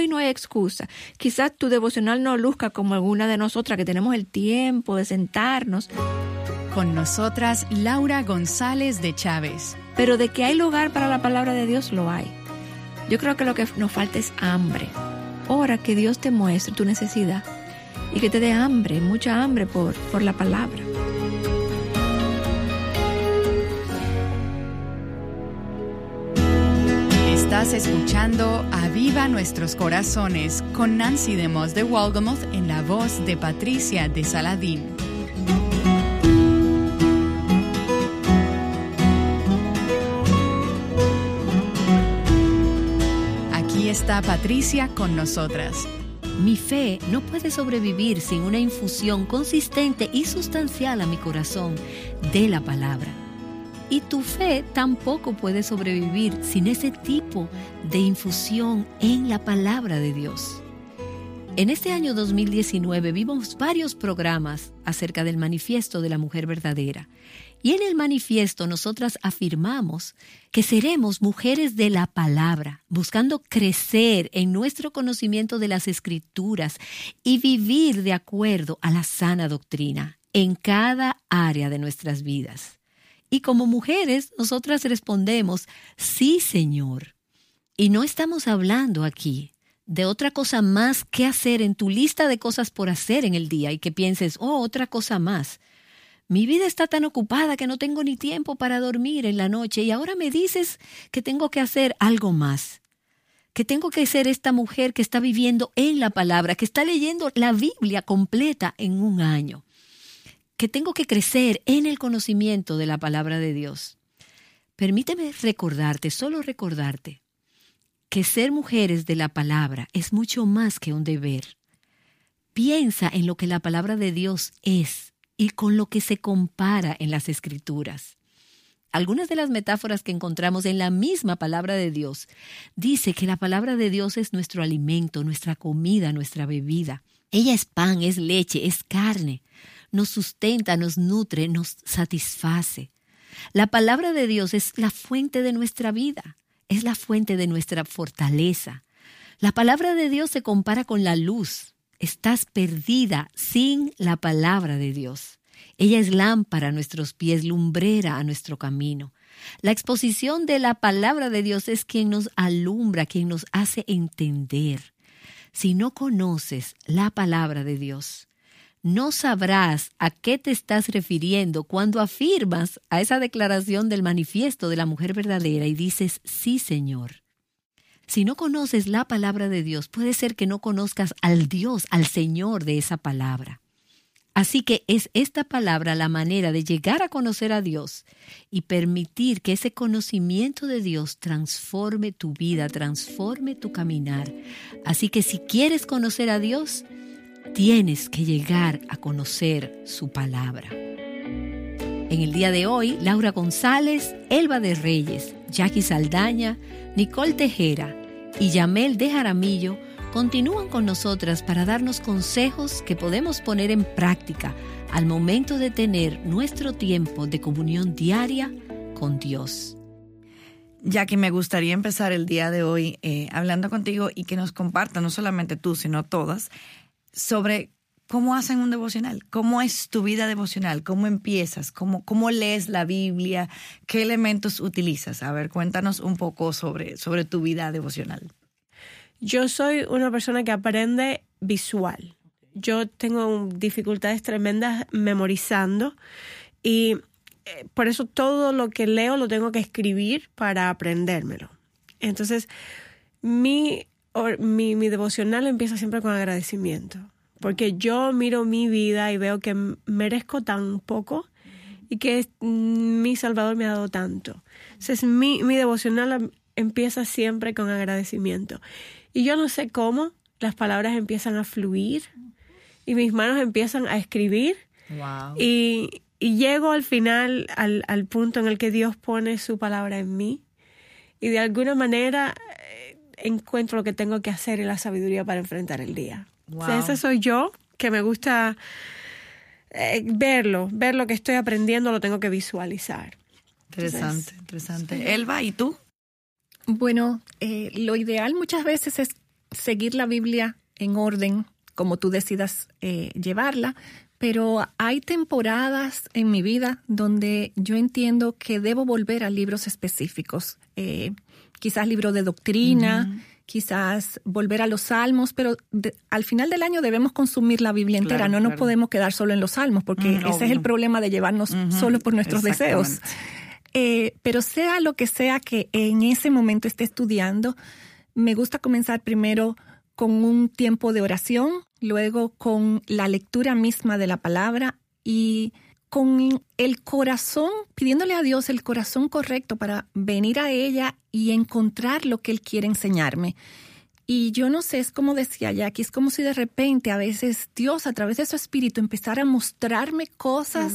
hoy no hay excusa. Quizás tu devocional no luzca como alguna de nosotras que tenemos el tiempo de sentarnos. Con nosotras, Laura González de Chávez. Pero de que hay lugar para la palabra de Dios, lo hay. Yo creo que lo que nos falta es hambre. Ora que Dios te muestre tu necesidad y que te dé hambre, mucha hambre por, por la palabra. Estás escuchando Aviva Nuestros Corazones con Nancy de Moss de Walgamoth en la voz de Patricia de Saladín. Aquí está Patricia con nosotras. Mi fe no puede sobrevivir sin una infusión consistente y sustancial a mi corazón de la palabra. Y tu fe tampoco puede sobrevivir sin ese tipo de infusión en la palabra de Dios. En este año 2019 vimos varios programas acerca del manifiesto de la mujer verdadera. Y en el manifiesto nosotras afirmamos que seremos mujeres de la palabra, buscando crecer en nuestro conocimiento de las escrituras y vivir de acuerdo a la sana doctrina en cada área de nuestras vidas. Y como mujeres, nosotras respondemos, sí, Señor. Y no estamos hablando aquí de otra cosa más que hacer en tu lista de cosas por hacer en el día y que pienses, oh, otra cosa más. Mi vida está tan ocupada que no tengo ni tiempo para dormir en la noche y ahora me dices que tengo que hacer algo más, que tengo que ser esta mujer que está viviendo en la palabra, que está leyendo la Biblia completa en un año, que tengo que crecer en el conocimiento de la palabra de Dios. Permíteme recordarte, solo recordarte, que ser mujeres de la palabra es mucho más que un deber. Piensa en lo que la palabra de Dios es y con lo que se compara en las escrituras. Algunas de las metáforas que encontramos en la misma palabra de Dios dice que la palabra de Dios es nuestro alimento, nuestra comida, nuestra bebida. Ella es pan, es leche, es carne. Nos sustenta, nos nutre, nos satisface. La palabra de Dios es la fuente de nuestra vida, es la fuente de nuestra fortaleza. La palabra de Dios se compara con la luz, estás perdida sin la palabra de Dios. Ella es lámpara a nuestros pies, lumbrera a nuestro camino. La exposición de la palabra de Dios es quien nos alumbra, quien nos hace entender. Si no conoces la palabra de Dios, no sabrás a qué te estás refiriendo cuando afirmas a esa declaración del manifiesto de la mujer verdadera y dices, sí, Señor. Si no conoces la palabra de Dios, puede ser que no conozcas al Dios, al Señor de esa palabra. Así que es esta palabra la manera de llegar a conocer a Dios y permitir que ese conocimiento de Dios transforme tu vida, transforme tu caminar. Así que si quieres conocer a Dios, tienes que llegar a conocer su palabra. En el día de hoy, Laura González, Elba de Reyes, Jackie Saldaña, Nicole Tejera, y Yamel de Jaramillo continúan con nosotras para darnos consejos que podemos poner en práctica al momento de tener nuestro tiempo de comunión diaria con Dios. Jackie, me gustaría empezar el día de hoy eh, hablando contigo y que nos comparta, no solamente tú, sino todas, sobre cómo hacen un devocional, cómo es tu vida devocional, cómo empiezas, cómo, cómo lees la Biblia, qué elementos utilizas. A ver, cuéntanos un poco sobre, sobre tu vida devocional. Yo soy una persona que aprende visual. Yo tengo dificultades tremendas memorizando y eh, por eso todo lo que leo lo tengo que escribir para aprendérmelo. Entonces, mi, mi, mi devocional empieza siempre con agradecimiento, porque yo miro mi vida y veo que merezco tan poco y que mi Salvador me ha dado tanto. Entonces, mi, mi devocional empieza siempre con agradecimiento. Y yo no sé cómo las palabras empiezan a fluir y mis manos empiezan a escribir. Y, llego al final, al, al, punto en el que Dios pone su palabra en mí. Y de alguna manera eh, encuentro lo que tengo que hacer y la sabiduría para enfrentar el día. ese soy yo, que me gusta eh, verlo, ver lo que estoy aprendiendo, lo tengo que visualizar. Interesante, interesante. Elba, ¿y tú? Bueno, eh, lo ideal muchas veces es seguir la Biblia en orden, como tú decidas eh, llevarla, pero hay temporadas en mi vida donde yo entiendo que debo volver a libros específicos, eh, quizás libros de doctrina, quizás volver a los salmos, pero al final del año debemos consumir la Biblia entera, no nos podemos quedar solo en los salmos, porque ese es el problema de llevarnos solo por nuestros deseos. Eh, pero sea lo que sea que en ese momento esté estudiando, me gusta comenzar primero con un tiempo de oración, luego con la lectura misma de la palabra y con el corazón, pidiéndole a Dios el corazón correcto para venir a ella y encontrar lo que Él quiere enseñarme. Y yo no sé, es como decía Jackie, es como si de repente a veces Dios a través de su espíritu empezara a mostrarme cosas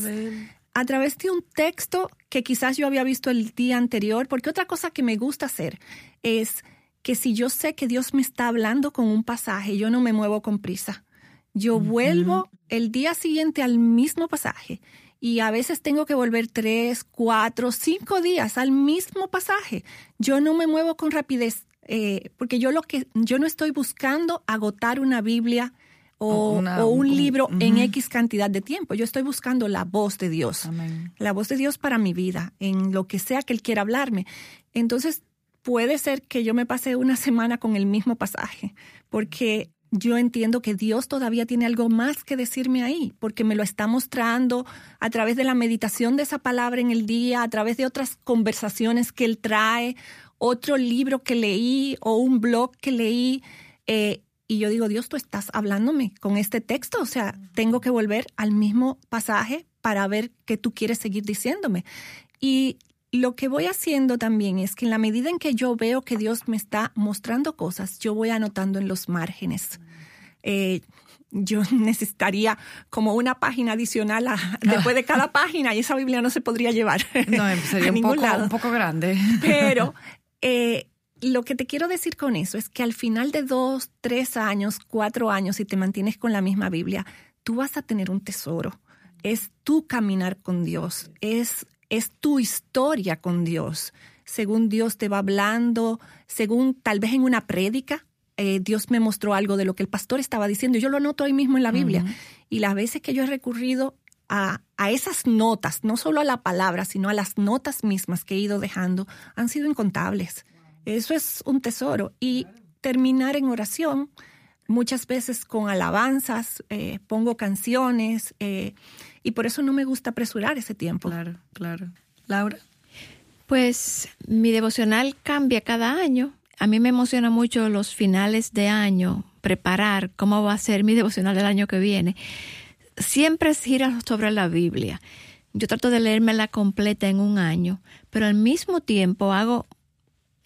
a través de un texto que quizás yo había visto el día anterior, porque otra cosa que me gusta hacer es que si yo sé que Dios me está hablando con un pasaje, yo no me muevo con prisa. Yo vuelvo el día siguiente al mismo pasaje y a veces tengo que volver tres, cuatro, cinco días al mismo pasaje. Yo no me muevo con rapidez eh, porque yo lo que yo no estoy buscando agotar una Biblia o, un libro en X cantidad de tiempo. Yo estoy buscando la voz de Dios, la voz de Dios para mi vida, en lo que sea que Él quiera hablarme. Entonces, puede ser que yo me pase una semana con el mismo pasaje, porque yo entiendo que Dios todavía tiene algo más que decirme ahí, porque me lo está mostrando a través de la meditación de esa palabra en el día, a través de otras conversaciones que Él trae, otro libro que leí o un blog que leí. Eh, y yo digo, Dios, tú estás hablándome con este texto, o sea, tengo que volver al mismo pasaje para ver qué tú quieres seguir diciéndome. Y lo que voy haciendo también es que en la medida en que yo veo que Dios me está mostrando cosas, yo voy anotando en los márgenes. Eh, yo necesitaría como una página adicional después de cada página y esa Biblia no se podría llevar. No, sería un, poco, un poco grande. Pero eh, lo que te quiero decir con eso es que al final de dos, tres años, cuatro años, si te mantienes con la misma Biblia, tú vas a tener un tesoro. Es tu caminar con Dios, es es tu historia con Dios, según Dios te va hablando, según tal vez en una prédica. Eh, Dios me mostró algo de lo que el pastor estaba diciendo. Yo lo anoto ahí mismo en la Biblia. Y las veces que yo he recurrido a, a, esas notas, no solo a la palabra, sino a las notas mismas que he ido dejando, han sido incontables. Eso es un tesoro. Y terminar en oración, muchas veces con alabanzas, eh, pongo canciones. Eh, y por eso no me gusta apresurar ese tiempo. Claro, claro. Laura. Pues mi devocional cambia cada año. A mí me emociona mucho los finales de año, preparar cómo va a ser mi devocional del año que viene. Siempre gira sobre la Biblia. Yo trato de leérmela completa en un año, pero al mismo tiempo hago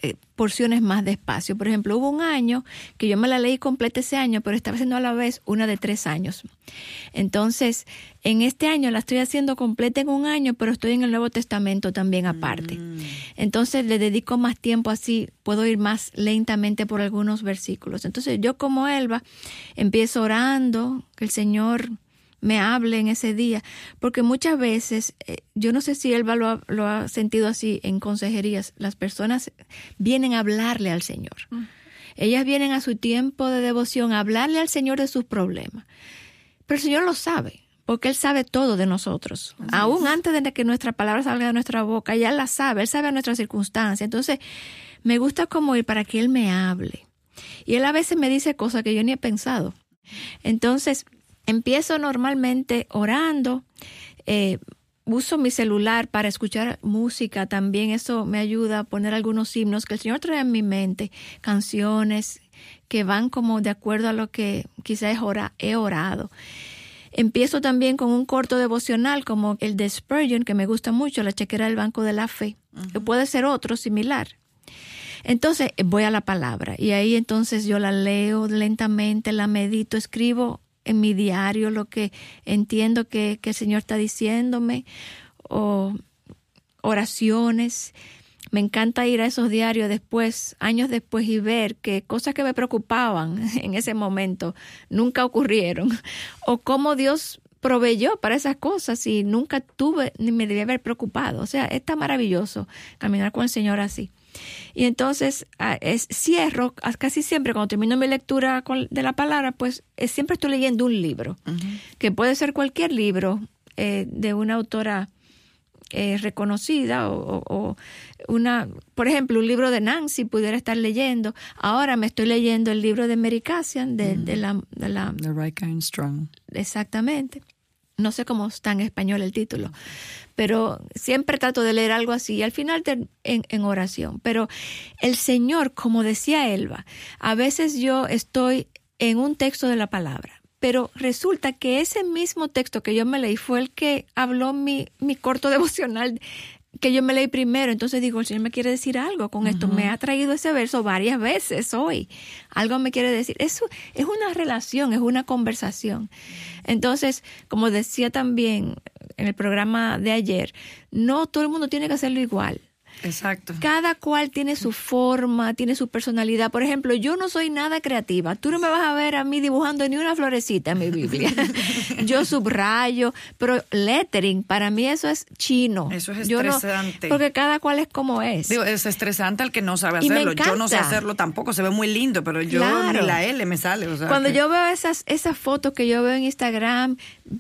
eh, porciones más despacio. Por ejemplo, hubo un año que yo me la leí completa ese año, pero estaba haciendo a la vez una de tres años. Entonces, en este año la estoy haciendo completa en un año, pero estoy en el Nuevo Testamento también aparte. Mm. Entonces, le dedico más tiempo así, puedo ir más lentamente por algunos versículos. Entonces, yo como Elba, empiezo orando, que el Señor me hable en ese día, porque muchas veces, eh, yo no sé si Elba lo ha, lo ha, sentido así en consejerías, las personas vienen a hablarle al Señor. Mm. Ellas vienen a su tiempo de devoción a hablarle al Señor de sus problemas. Pero el Señor lo sabe, porque Él sabe todo de nosotros. Aún antes de que nuestra palabra salga de nuestra boca, ya la sabe, Él sabe nuestras circunstancias. Entonces, me gusta como ir para que Él me hable. Y Él a veces me dice cosas que yo ni he pensado. Entonces, Empiezo normalmente orando, eh, uso mi celular para escuchar música también, eso me ayuda a poner algunos himnos que el Señor trae en mi mente, canciones que van como de acuerdo a lo que quizás he orado. Empiezo también con un corto devocional como el de Spurgeon, que me gusta mucho, la chequera del Banco de la Fe, que puede ser otro similar. Entonces voy a la palabra y ahí entonces yo la leo lentamente, la medito, escribo en mi diario lo que entiendo que, el Señor está diciéndome, o oraciones. Me encanta ir a esos diarios después, años después, y ver que cosas que me preocupaban en ese momento nunca ocurrieron, o cómo Dios proveyó para esas cosas y nunca tuve ni me debía haber preocupado. O sea, está maravilloso caminar con el Señor así. Y entonces ah, es, cierro, casi siempre cuando termino mi lectura de la palabra, pues siempre estoy leyendo un libro, que puede ser cualquier libro eh, de una autora eh, reconocida o, una, por ejemplo, un libro de Nancy pudiera estar leyendo. Ahora me estoy leyendo el libro de Mary Cassian de, de, la, de la... The Right Kind Strong. Exactamente. No sé cómo está en español el título, pero siempre trato de leer algo así y al final en, en oración. Pero el Señor, como decía Elba, a veces yo estoy en un texto de la palabra pero resulta que ese mismo texto que yo me leí fue el que habló mi, mi corto devocional que yo me leí primero. Entonces digo, el Señor me quiere decir algo con esto. Me ha traído ese verso varias veces hoy. Algo me quiere decir. Eso es una relación, es una conversación. Entonces, como decía también en el programa de ayer, no todo el mundo tiene que hacerlo igual. Exacto. Cada cual tiene su forma, tiene su personalidad. Por ejemplo, yo no soy nada creativa. Tú no me vas a ver a mí dibujando ni una florecita en mi Biblia. yo subrayo, pero lettering, para mí eso es chino. Eso es estresante. porque cada cual es como es. Digo, es estresante al que no sabe hacerlo. Yo no sé hacerlo tampoco, se ve muy lindo, pero yo ni la L me sale. Cuando yo veo esas, esas fotos que yo veo en Instagram,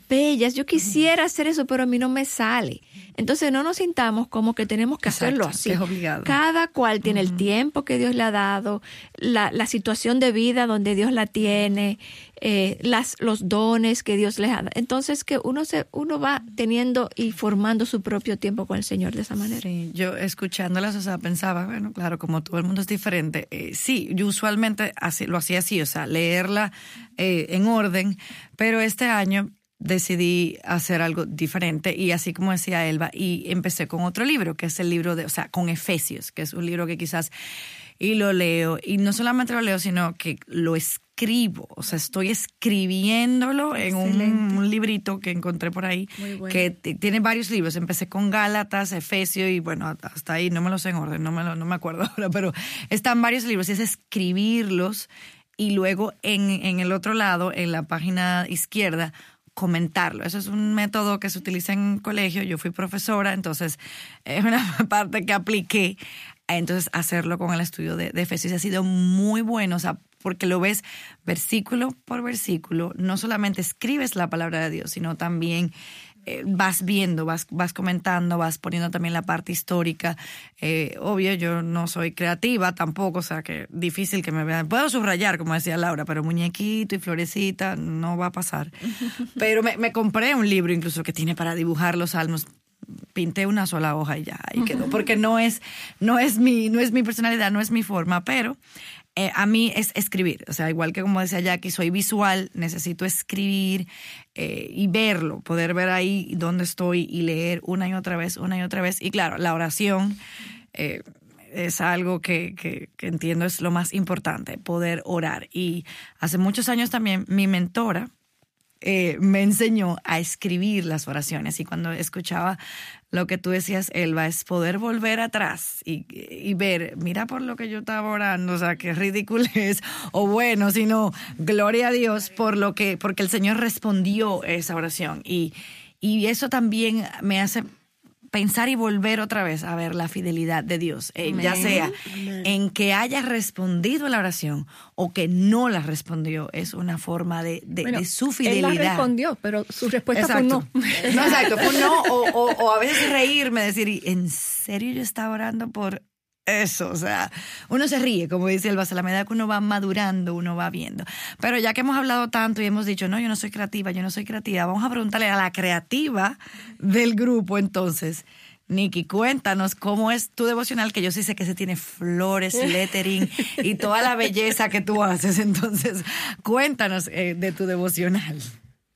bellas, yo quisiera hacer eso, pero a mí no me sale. Entonces no nos sintamos como que tenemos que hacerlo así. Es obligado. Cada cual tiene el tiempo que Dios le ha dado, la, la situación de vida donde Dios la tiene, eh, las, los dones que Dios les ha dado. Entonces que uno se, uno va teniendo y formando su propio tiempo con el Señor de esa manera. Sí, yo escuchándolas, o sea, pensaba, bueno, claro, como todo el mundo es diferente. Eh, sí, yo usualmente así, lo hacía así, o sea, leerla eh, en orden, pero este año decidí hacer algo diferente y así como decía Elba, y empecé con otro libro, que es el libro de, o sea, con Efesios, que es un libro que quizás, y lo leo, y no solamente lo leo, sino que lo escribo, o sea, estoy escribiéndolo en un, librito que encontré por ahí, que tiene varios libros, empecé con Gálatas, Efesios, y bueno, hasta ahí no me los sé en orden, no me, no me acuerdo ahora, pero están varios libros, y es escribirlos, y luego en, en el otro lado, en la página izquierda, comentarlo. Eso es un método que se utiliza en colegio. Yo fui profesora, entonces es una parte que apliqué. Entonces, hacerlo con el estudio de, de Efesios ha sido muy bueno, o sea, porque lo ves versículo por versículo. No solamente escribes la palabra de Dios, sino también eh, vas viendo, vas, vas comentando, vas poniendo también la parte histórica. Eh, obvio, yo no soy creativa tampoco, o sea que difícil que me vean. Puedo subrayar, como decía Laura, pero muñequito y florecita no va a pasar. Pero me, me compré un libro incluso que tiene para dibujar los salmos pinté una sola hoja y ya, ahí quedó, porque no es, no es mi, no es mi personalidad, no es mi forma, pero eh, a mí es escribir. O sea, igual que como decía Jackie, soy visual, necesito escribir eh, y verlo, poder ver ahí dónde estoy y leer una y otra vez, una y otra vez. Y claro, la oración eh, es algo que, que, que entiendo es lo más importante, poder orar. Y hace muchos años también mi mentora, me enseñó a escribir las oraciones y cuando escuchaba lo que tú decías, Elba, es poder volver atrás y, y, ver, mira por lo que yo estaba orando, o sea, qué ridículo es, o bueno, sino gloria a Dios por lo que, porque el Señor respondió esa oración. Y, y eso también me hace pensar y volver otra vez a ver la fidelidad de Dios, eh, ya sea en que haya respondido a la oración o que no la respondió, es una forma de, de, su fidelidad. Él la respondió, pero su respuesta fue no. No, exacto, fue no, o, o, a veces reírme, decir, ¿en serio yo estaba orando por eso, o sea, uno se ríe, como dice el a la medida que uno va madurando, uno va viendo. Pero ya que hemos hablado tanto y hemos dicho, no, yo no soy creativa, yo no soy creativa, vamos a preguntarle a la creativa del grupo entonces. Nikki, cuéntanos cómo es tu devocional, que yo sí sé que se tiene flores, lettering y toda la belleza que tú haces. Entonces, cuéntanos eh, de tu devocional.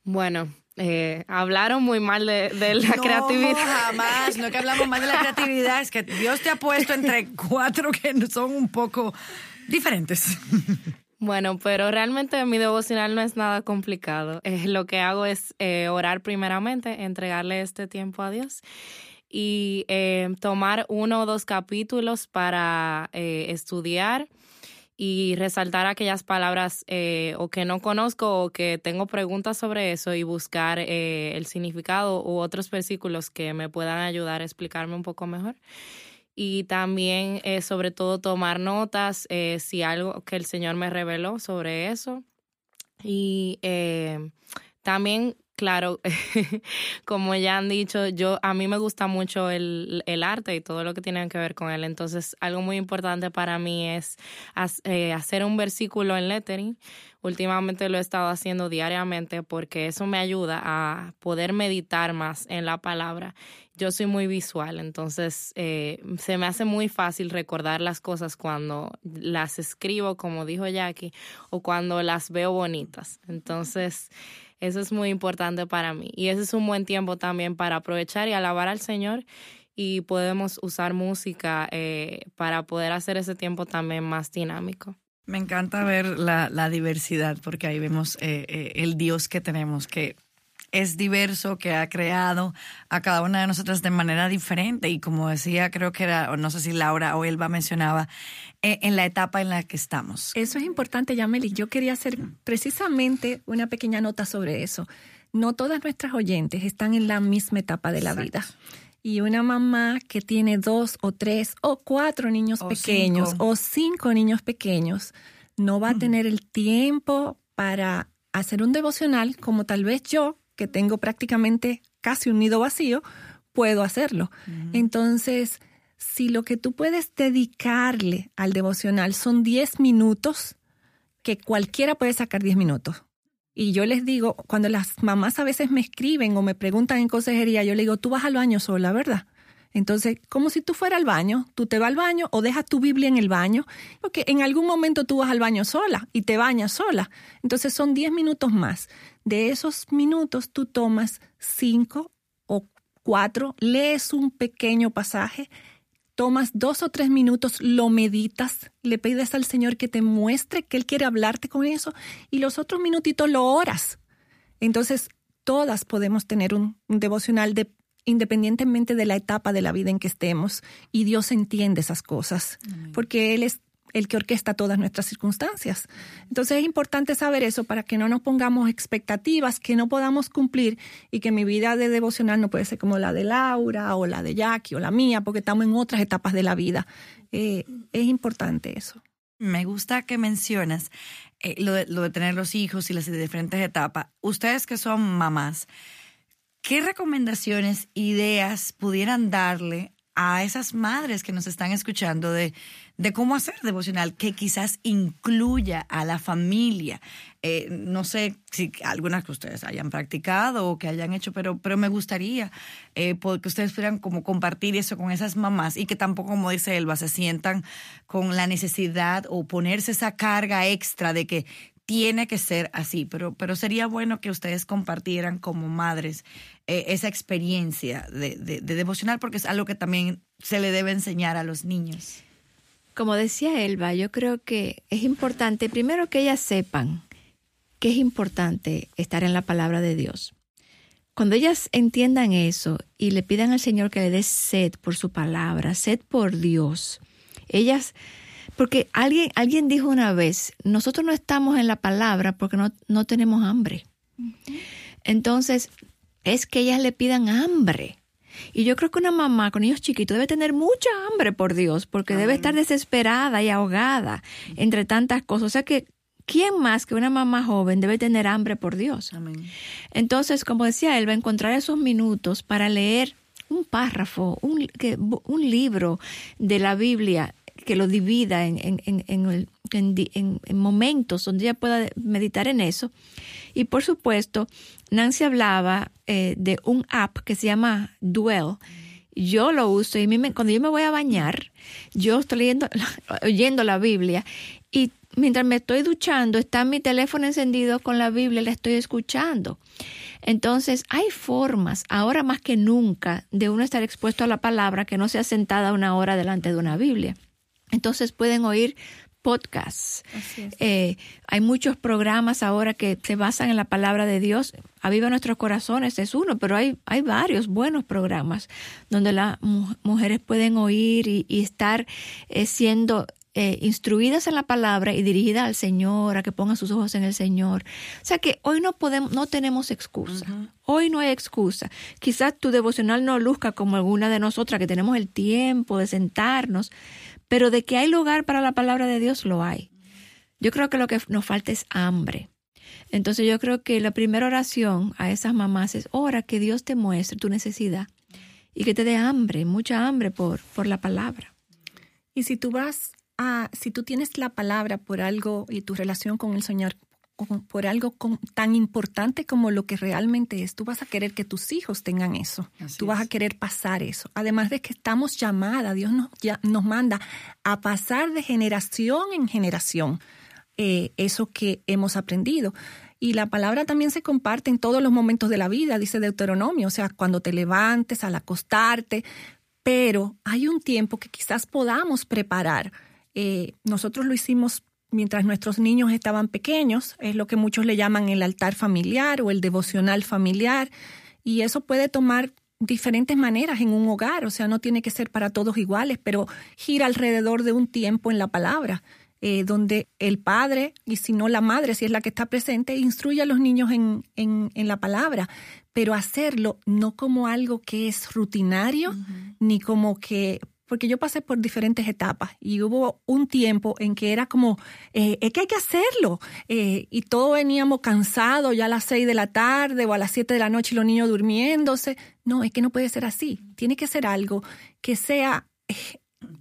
Bueno, eh, hablaron muy mal de, la creatividad. No, jamás, no que hablamos mal de la creatividad, es que Dios te ha puesto entre cuatro que son un poco diferentes. Bueno, pero realmente mi devocional no es nada complicado. Eh, lo que hago es eh, orar primeramente, entregarle este tiempo a Dios y tomar uno o dos capítulos para estudiar y resaltar aquellas palabras eh, o que no conozco o que tengo preguntas sobre eso y buscar eh, el significado u otros versículos que me puedan ayudar a explicarme un poco mejor. y también eh, sobre todo tomar notas si algo que el Señor me reveló sobre eso. Y también Claro, como ya han dicho, yo a mí me gusta mucho el, arte y todo lo que tiene que ver con él. Entonces, algo muy importante para mí es eh, hacer un versículo en lettering. Últimamente lo he estado haciendo diariamente porque eso me ayuda a poder meditar más en la palabra. Yo soy muy visual, entonces eh, se me hace muy fácil recordar las cosas cuando las escribo, como dijo Jackie, o cuando las veo bonitas. Entonces, eso es muy importante para mí. Y ese es un buen tiempo también para aprovechar y alabar al Señor y podemos usar música eh, para poder hacer ese tiempo también más dinámico. Me encanta ver la, diversidad porque ahí vemos eh, eh, el Dios que tenemos, que es diverso, que ha creado a cada una de nosotras de manera diferente. Y como decía, creo que era, no sé si Laura o Elba mencionaba, eh, en la etapa en la que estamos. Eso es importante, Yameli. Yo quería hacer precisamente una pequeña nota sobre eso. No todas nuestras oyentes están en la misma etapa de la vida. Y una mamá que tiene dos o tres o cuatro niños pequeños o cinco niños pequeños no va a tener el tiempo para hacer un devocional como tal vez yo, que tengo prácticamente casi un nido vacío, puedo hacerlo. Entonces, si lo que tú puedes dedicarle al devocional son 10 minutos, que cualquiera puede sacar 10 minutos. Y yo les digo, cuando las mamás a veces me escriben o me preguntan en consejería, yo le digo, tú vas al baño sola, ¿verdad? Entonces, como si tú fueras al baño, tú te vas al baño o dejas tu Biblia en el baño, porque en algún momento tú vas al baño sola y te bañas sola. Entonces son 10 minutos más. De esos minutos tú tomas cinco o cuatro, lees un pequeño pasaje, tomas dos o tres minutos, lo meditas, le pides al Señor que te muestre que Él quiere hablarte con eso y los otros minutitos lo oras. Entonces, todas podemos tener un, devocional de, independientemente de la etapa de la vida en que estemos y Dios entiende esas cosas, porque Él es el que orquesta todas nuestras circunstancias. Entonces es importante saber eso para que no nos pongamos expectativas que no podamos cumplir y que mi vida de devocional no puede ser como la de Laura o la de Jackie o la mía, porque estamos en otras etapas de la vida. Eh, es importante eso. Me gusta que mencionas eh, lo, de, lo de tener los hijos y las diferentes etapas. Ustedes que son mamás, ¿qué recomendaciones, ideas pudieran darle a esas madres que nos están escuchando de, de cómo hacer devocional, que quizás incluya a la familia. Eh, no sé si algunas que ustedes hayan practicado o que hayan hecho, pero, pero me gustaría eh, que ustedes pudieran como compartir eso con esas mamás y que tampoco, como dice Elba, se sientan con la necesidad o ponerse esa carga extra de que tiene que ser así, pero, pero sería bueno que ustedes compartieran como madres eh, esa experiencia de, de, devocional porque es algo que también se le debe enseñar a los niños. Como decía Elba, yo creo que es importante, primero que ellas sepan que es importante estar en la palabra de Dios. Cuando ellas entiendan eso y le pidan al Señor que le dé sed por su palabra, sed por Dios, ellas porque alguien, alguien dijo una vez, nosotros no estamos en la palabra porque no, no tenemos hambre. Entonces, es que ellas le pidan hambre. Y yo creo que una mamá con niños chiquitos debe tener mucha hambre por Dios, porque debe estar desesperada y ahogada entre tantas cosas. O sea que, ¿quién más que una mamá joven debe tener hambre por Dios? Entonces, como decía él, va a encontrar esos minutos para leer un párrafo, un, un libro de la Biblia que lo divida en, en, momentos donde ella pueda meditar en eso. Y por supuesto, Nancy hablaba eh, de un app que se llama Duel. Yo lo uso y cuando yo me voy a bañar, yo estoy leyendo, oyendo la Biblia y mientras me estoy duchando está mi teléfono encendido con la Biblia, la estoy escuchando. Entonces, hay formas, ahora más que nunca, de uno estar expuesto a la palabra que no sea sentada una hora delante de una Biblia. Entonces pueden oír podcasts. Eh, hay muchos programas ahora que se basan en la palabra de Dios. Aviva nuestros corazones es uno, pero hay, hay varios buenos programas donde las mujeres pueden oír y, estar eh, siendo eh, instruidas en la palabra y dirigidas al Señor, a que pongan sus ojos en el Señor. O sea que hoy no podemos, no tenemos excusa. Hoy no hay excusa. Quizás tu devocional no luzca como alguna de nosotras que tenemos el tiempo de sentarnos, pero de que hay lugar para la palabra de Dios lo hay. Yo creo que lo que nos falta es hambre. Entonces yo creo que la primera oración a esas mamás es ora que Dios te muestre tu necesidad y que te dé hambre, mucha hambre por, por la palabra. Y si tú vas a, si tú tienes la palabra por algo y tu relación con el Señor por algo tan importante como lo que realmente es, tú vas a querer que tus hijos tengan eso. tú vas a querer pasar eso. Además de que estamos llamadas, Dios nos, ya, nos manda a pasar de generación en generación eh, eso que hemos aprendido. Y la palabra también se comparte en todos los momentos de la vida, dice Deuteronomio, o sea, cuando te levantes, al acostarte, pero hay un tiempo que quizás podamos preparar. Eh, nosotros lo hicimos mientras nuestros niños estaban pequeños, es lo que muchos le llaman el altar familiar o el devocional familiar, y eso puede tomar diferentes maneras en un hogar, o sea, no tiene que ser para todos iguales, pero gira alrededor de un tiempo en la palabra. Eh, donde el padre, y si no la madre, si es la que está presente, instruye a los niños en, en, la palabra, pero hacerlo no como algo que es rutinario, ni como que porque yo pasé por diferentes etapas y hubo un tiempo en que era como, eh, es que hay que hacerlo. Eh, y todos veníamos cansados ya a las seis de la tarde o a las siete de la noche y los niños durmiéndose. No, es que no puede ser así. Tiene que ser algo que sea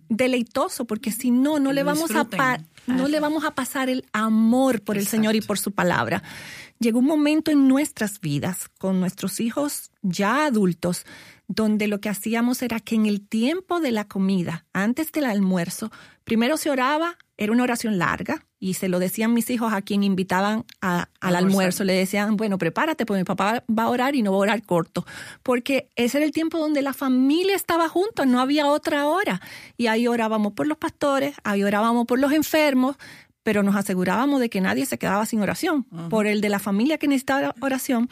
deleitoso, porque si no, no le vamos a no le vamos a pasar el amor por el Señor y por su palabra. Llegó un momento en nuestras vidas, con nuestros hijos ya adultos, donde lo que hacíamos era que en el tiempo de la comida, antes del almuerzo, primero se oraba, era una oración larga, y se lo decían mis hijos a quien invitaban al almuerzo, le decían, bueno, prepárate, porque mi papá va a orar y no va a orar corto, porque ese era el tiempo donde la familia estaba juntos, no había otra hora, y ahí orábamos por los pastores, ahí orábamos por los enfermos, pero nos asegurábamos de que nadie se quedaba sin oración, por el de la familia que necesitaba oración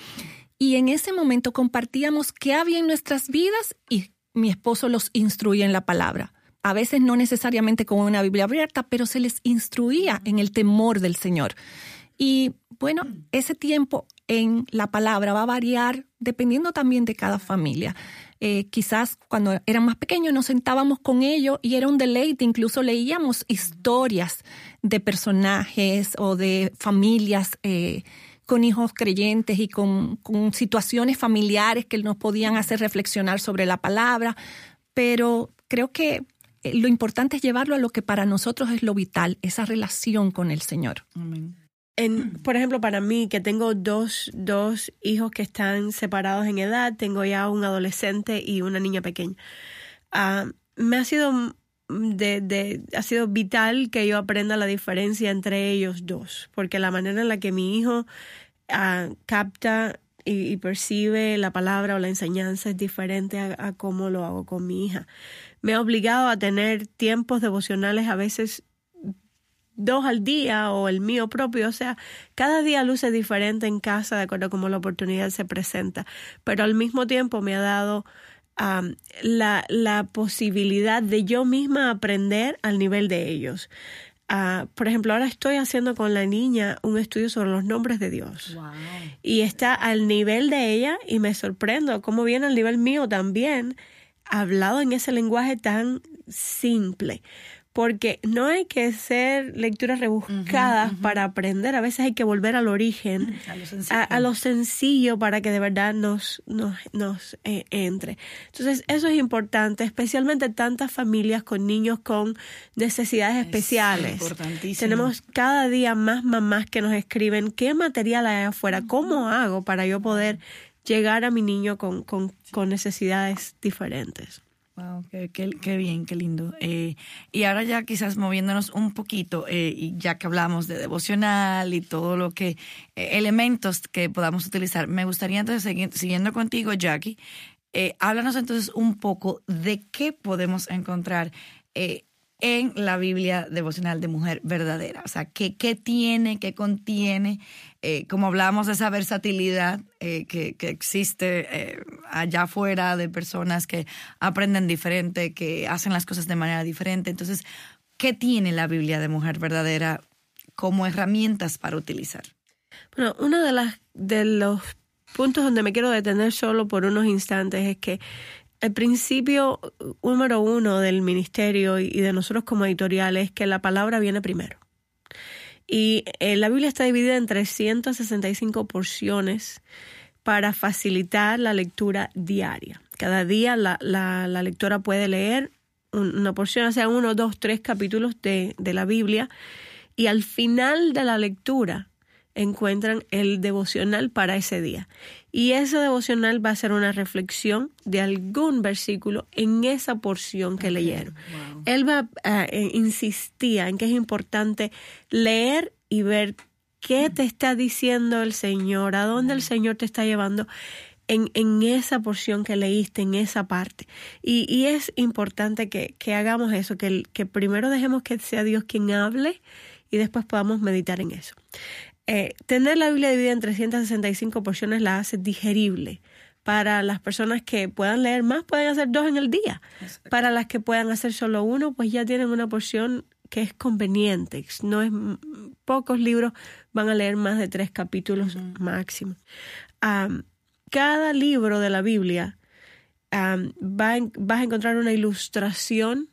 y en ese momento compartíamos qué había en nuestras vidas y mi esposo los instruía en la palabra. A veces no necesariamente con una Biblia abierta, pero se les instruía en el temor del Señor. Y bueno, ese tiempo en la palabra va a variar dependiendo también de cada familia. Eh, quizás cuando eran más pequeños nos sentábamos con ellos y era un deleite, incluso leíamos historias de personajes o de familias. Eh, con hijos creyentes y con, situaciones familiares que nos podían hacer reflexionar sobre la palabra, pero creo que eh, lo importante es llevarlo a lo que para nosotros es lo vital, esa relación con el Señor. En, por ejemplo, para mí, que tengo dos, dos hijos que están separados en edad, tengo ya un adolescente y una niña pequeña. Ah, me ha sido de, ha sido vital que yo aprenda la diferencia entre ellos dos, porque la manera en la que mi hijo ah, capta y, percibe la palabra o la enseñanza es diferente a, a cómo lo hago con mi hija. Me ha obligado a tener tiempos devocionales a veces dos al día o el mío propio, o sea, cada día luce diferente en casa de acuerdo a cómo la oportunidad se presenta, pero al mismo tiempo me ha dado la, la, posibilidad de yo misma aprender al nivel de ellos. Uh, por ejemplo, ahora estoy haciendo con la niña un estudio sobre los nombres de Dios. Y está al nivel de ella y me sorprendo cómo viene al nivel mío también, hablado en ese lenguaje tan simple porque no hay que ser lecturas rebuscadas para aprender, a veces hay que volver al origen, a lo sencillo, para que de verdad nos, nos, nos eh, entre. Entonces, eso es importante, especialmente tantas familias con niños con necesidades especiales. Tenemos cada día más mamás que nos escriben qué material hay afuera, cómo hago para yo poder llegar a mi niño con, con, con necesidades diferentes. Wow, qué, bien, qué lindo. Eh, y ahora ya quizás moviéndonos un poquito, eh, y ya que hablamos de devocional y todo lo que, eh, elementos que podamos utilizar, me gustaría entonces, seguir, siguiendo contigo, Jackie, háblanos entonces un poco de qué podemos encontrar en la Biblia devocional de mujer verdadera. O sea, qué, qué tiene, qué contiene, eh, como hablábamos de esa versatilidad eh, que, que, existe eh, allá afuera de personas que aprenden diferente, que hacen las cosas de manera diferente. Entonces, ¿Qué tiene la Biblia de Mujer Verdadera como herramientas para utilizar? Bueno, uno de, las, de los puntos donde me quiero detener solo por unos instantes es que el principio número uno del ministerio y de nosotros como editoriales es que la palabra viene primero. Y eh, la Biblia está dividida en 365 porciones para facilitar la lectura diaria. Cada día la, lectora puede leer una porción, o sea, uno, dos, tres capítulos de la Biblia y al final de la lectura encuentran el devocional para ese día. Y ese devocional va a ser una reflexión de algún versículo en esa porción que leyeron. Él va eh, insistía en que es importante leer y ver qué te está diciendo el Señor, a dónde el Señor te está llevando. En, en, esa porción que leíste, en esa parte. Y, y es importante que, que, hagamos eso, que, que primero dejemos que sea Dios quien hable y después podamos meditar en eso. Eh, tener la Biblia dividida en 365 porciones la hace digerible. Para las personas que puedan leer más, pueden hacer dos en el día. Para las que puedan hacer solo uno, pues ya tienen una porción que es conveniente. No es pocos libros van a leer más de tres capítulos máximo. cada libro de la Biblia va vas a encontrar una ilustración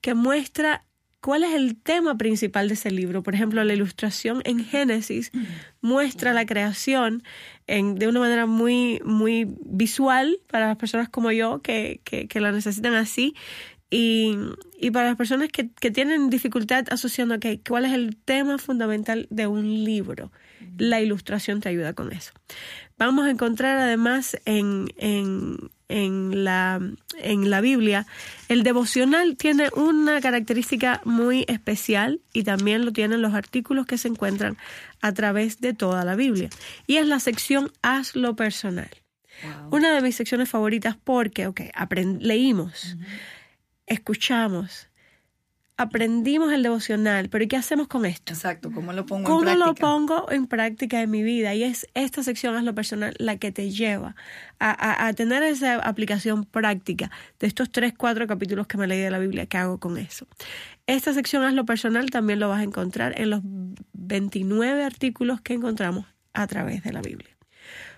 que muestra cuál es el tema principal de ese libro. Por ejemplo, la ilustración en Génesis muestra la creación en, de una manera muy, muy visual para las personas como yo que, que, la necesitan así. Y, y, para las personas que, que tienen dificultad asociando que, cuál es el tema fundamental de un libro, la ilustración te ayuda con eso. Vamos a encontrar además en, en la, en la Biblia, el devocional tiene una característica muy especial y también lo tienen los artículos que se encuentran a través de toda la Biblia. Y es la sección Hazlo personal. Una de mis secciones favoritas porque, ok, leímos, escuchamos, aprendimos el devocional, pero ¿y qué hacemos con esto? Exacto, ¿cómo lo pongo en práctica? ¿Cómo lo pongo en práctica en mi vida? Y es esta sección, es lo personal, la que te lleva a, a, tener esa aplicación práctica de estos tres, cuatro capítulos que me leí de la Biblia, ¿qué hago con eso? Esta sección, haz lo personal, también lo vas a encontrar en los 29 artículos que encontramos a través de la Biblia.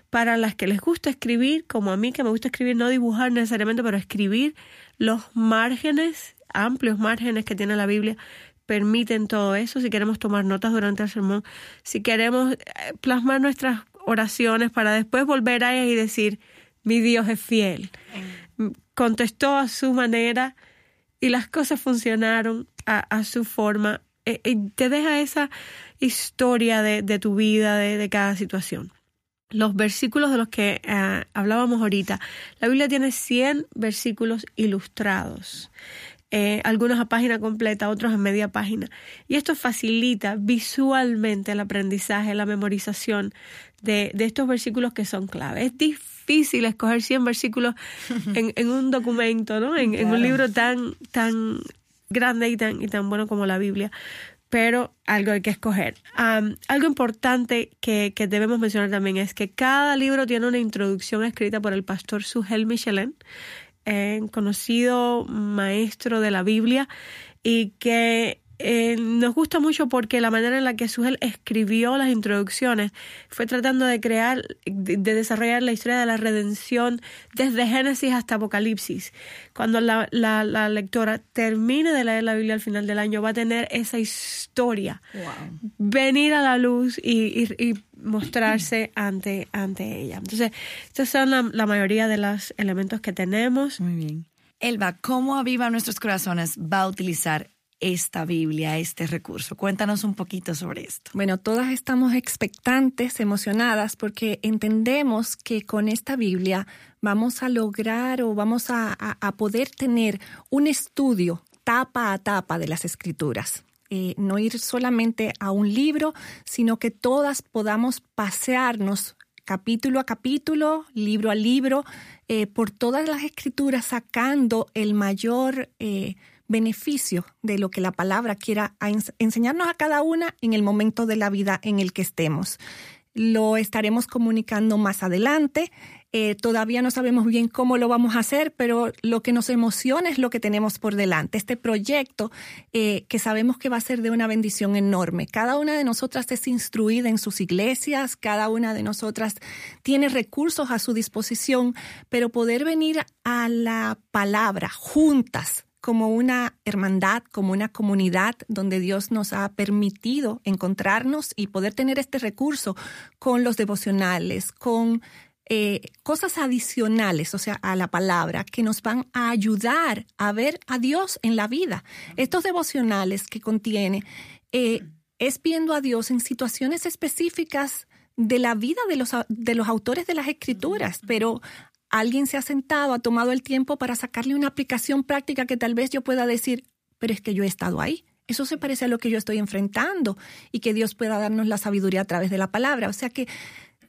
Para las que les gusta escribir, como a mí que me gusta escribir, no dibujar necesariamente, pero escribir los márgenes amplios márgenes que tiene la Biblia permiten todo eso, si queremos tomar notas durante el sermón, si queremos eh, plasmar nuestras oraciones para después volver a ellas y decir, mi Dios es fiel. Contestó a su manera y las cosas funcionaron a, su forma. Eh, y te deja esa historia de, tu vida, de, cada situación. Los versículos de los que eh, hablábamos ahorita, la Biblia tiene 100 versículos ilustrados eh, algunos a página completa, otros a media página. Y esto facilita visualmente el aprendizaje, la memorización de, de estos versículos que son clave. Es difícil escoger 100 versículos en, en un documento, ¿no? En, en, un libro tan, tan grande y tan, y tan bueno como la Biblia pero algo hay que escoger. algo importante que, que, debemos mencionar también es que cada libro tiene una introducción escrita por el pastor Sugel Michelin, conocido maestro de la Biblia y que eh, nos gusta mucho porque la manera en la que Sugel escribió las introducciones fue tratando de crear, de, desarrollar la historia de la redención desde Génesis hasta Apocalipsis. Cuando la, la, lectora termine de leer la Biblia al final del año, va a tener esa historia venir a la luz y, mostrarse ante, ante ella. Entonces, estos son la, la mayoría de los elementos que tenemos. Muy bien. Elba, ¿cómo Aviva Nuestros Corazones va a utilizar esta Biblia, este recurso? Cuéntanos un poquito sobre esto. Bueno, todas estamos expectantes, emocionadas, porque entendemos que con esta Biblia vamos a lograr o vamos a, poder tener un estudio tapa a tapa de las escrituras. Eh, no ir solamente a un libro, sino que todas podamos pasearnos capítulo a capítulo, libro a libro, eh, por todas las escrituras, sacando el mayor eh, beneficio de lo que la palabra quiera enseñarnos a cada una en el momento de la vida en el que estemos. Lo estaremos comunicando más adelante. Eh, todavía no sabemos bien cómo lo vamos a hacer, pero lo que nos emociona es lo que tenemos por delante. Este proyecto eh, que sabemos que va a ser de una bendición enorme. Cada una de nosotras es instruida en sus iglesias, cada una de nosotras tiene recursos a su disposición, pero poder venir a la palabra juntas como una hermandad, como una comunidad donde Dios nos ha permitido encontrarnos y poder tener este recurso con los devocionales, con eh, cosas adicionales, o sea, a la palabra, que nos van a ayudar a ver a Dios en la vida. Estos devocionales que contiene eh, es viendo a Dios en situaciones específicas de la vida de los, de los autores de las escrituras, pero alguien se ha sentado, ha tomado el tiempo para sacarle una aplicación práctica que tal vez yo pueda decir, pero es que yo he estado ahí. Eso se parece a lo que yo estoy enfrentando y que Dios pueda darnos la sabiduría a través de la palabra. O sea que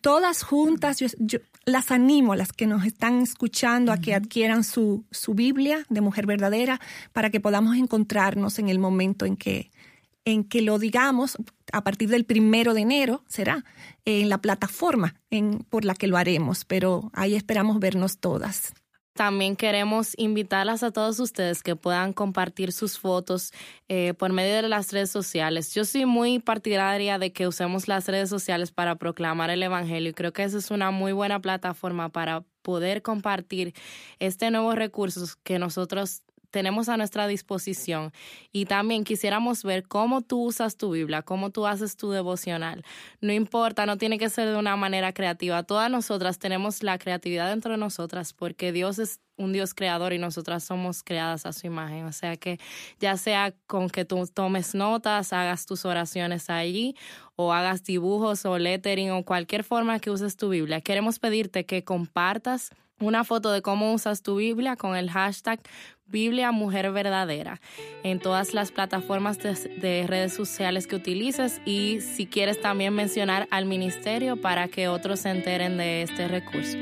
todas juntas, yo, las animo las que nos están escuchando a que adquieran su, su Biblia de mujer verdadera para que podamos encontrarnos en el momento en que, en que lo digamos, a partir del primero de enero será, en la plataforma en, por la que lo haremos, pero ahí esperamos vernos todas. También queremos invitarlas a todos ustedes que puedan compartir sus fotos eh, por medio de las redes sociales. Yo soy muy partidaria de que usemos las redes sociales para proclamar el Evangelio y creo que esa es una muy buena plataforma para poder compartir este nuevo recurso que nosotros tenemos a nuestra disposición y también quisiéramos ver cómo tú usas tu Biblia, cómo tú haces tu devocional. No importa, no tiene que ser de una manera creativa. Todas nosotras tenemos la creatividad dentro de nosotras porque Dios es un Dios creador y nosotras somos creadas a su imagen. O sea que ya sea con que tú tomes notas, hagas tus oraciones allí o hagas dibujos o lettering o cualquier forma que uses tu Biblia, queremos pedirte que compartas una foto de cómo usas tu Biblia con el hashtag Biblia Mujer Verdadera en todas las plataformas de, redes sociales que utilices y si quieres también mencionar al ministerio para que otros se enteren de este recurso.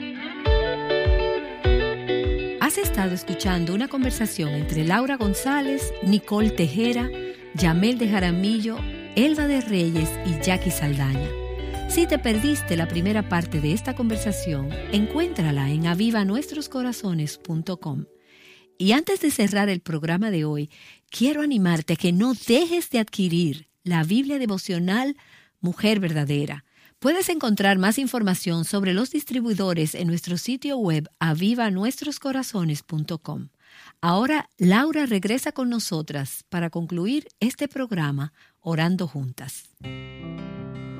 Has estado escuchando una conversación entre Laura González, Nicole Tejera, Yamel de Jaramillo, Elba de Reyes y Jackie Saldaña. Si te perdiste la primera parte de esta conversación, encuéntrala en avivanuestroscorazones.com. Y antes de cerrar el programa de hoy, quiero animarte a que no dejes de adquirir la Biblia devocional Mujer Verdadera. Puedes encontrar más información sobre los distribuidores en nuestro sitio web avivanuestroscorazones.com. Ahora Laura regresa con nosotras para concluir este programa orando juntas.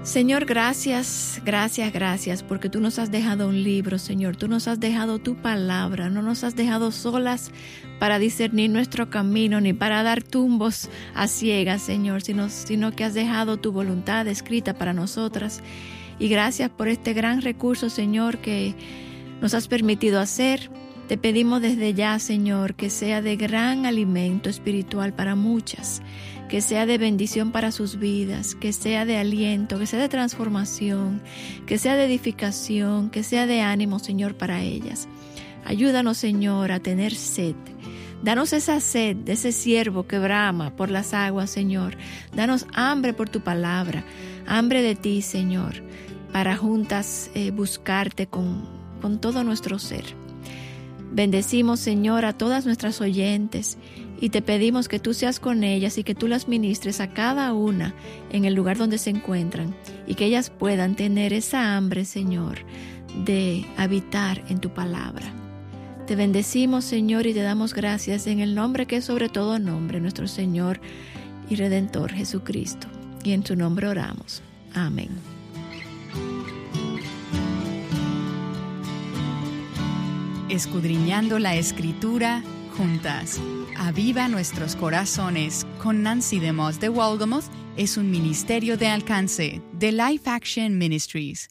Señor, gracias, gracias, gracias, porque tú nos has dejado un libro, Señor, tú nos has dejado tu palabra, no nos has dejado solas para discernir nuestro camino, ni para dar tumbos a ciegas, Señor, sino, sino que has dejado tu voluntad escrita para nosotras. Y gracias por este gran recurso, Señor, que nos has permitido hacer. Te pedimos desde ya, Señor, que sea de gran alimento espiritual para muchas que sea de bendición para sus vidas, que sea de aliento, que sea de transformación, que sea de edificación, que sea de ánimo, Señor, para ellas. Ayúdanos, Señor, a tener sed. Danos esa sed de ese siervo que brama por las aguas, Señor. Danos hambre por tu palabra, hambre de ti, Señor, para juntas eh, buscarte con, con todo nuestro ser. Bendecimos, Señor, a todas nuestras oyentes y te pedimos que tú seas con ellas y que tú las ministres a cada una en el lugar donde se encuentran y que ellas puedan tener esa hambre, Señor, de habitar en tu palabra. Te bendecimos, Señor, y te damos gracias en el nombre que es sobre todo nombre, nuestro Señor y Redentor Jesucristo. Y en tu nombre oramos. Amén. Escudriñando la escritura juntas. Aviva nuestros corazones con Nancy DeMoss de Walgamoth es un ministerio de alcance de Life Action Ministries.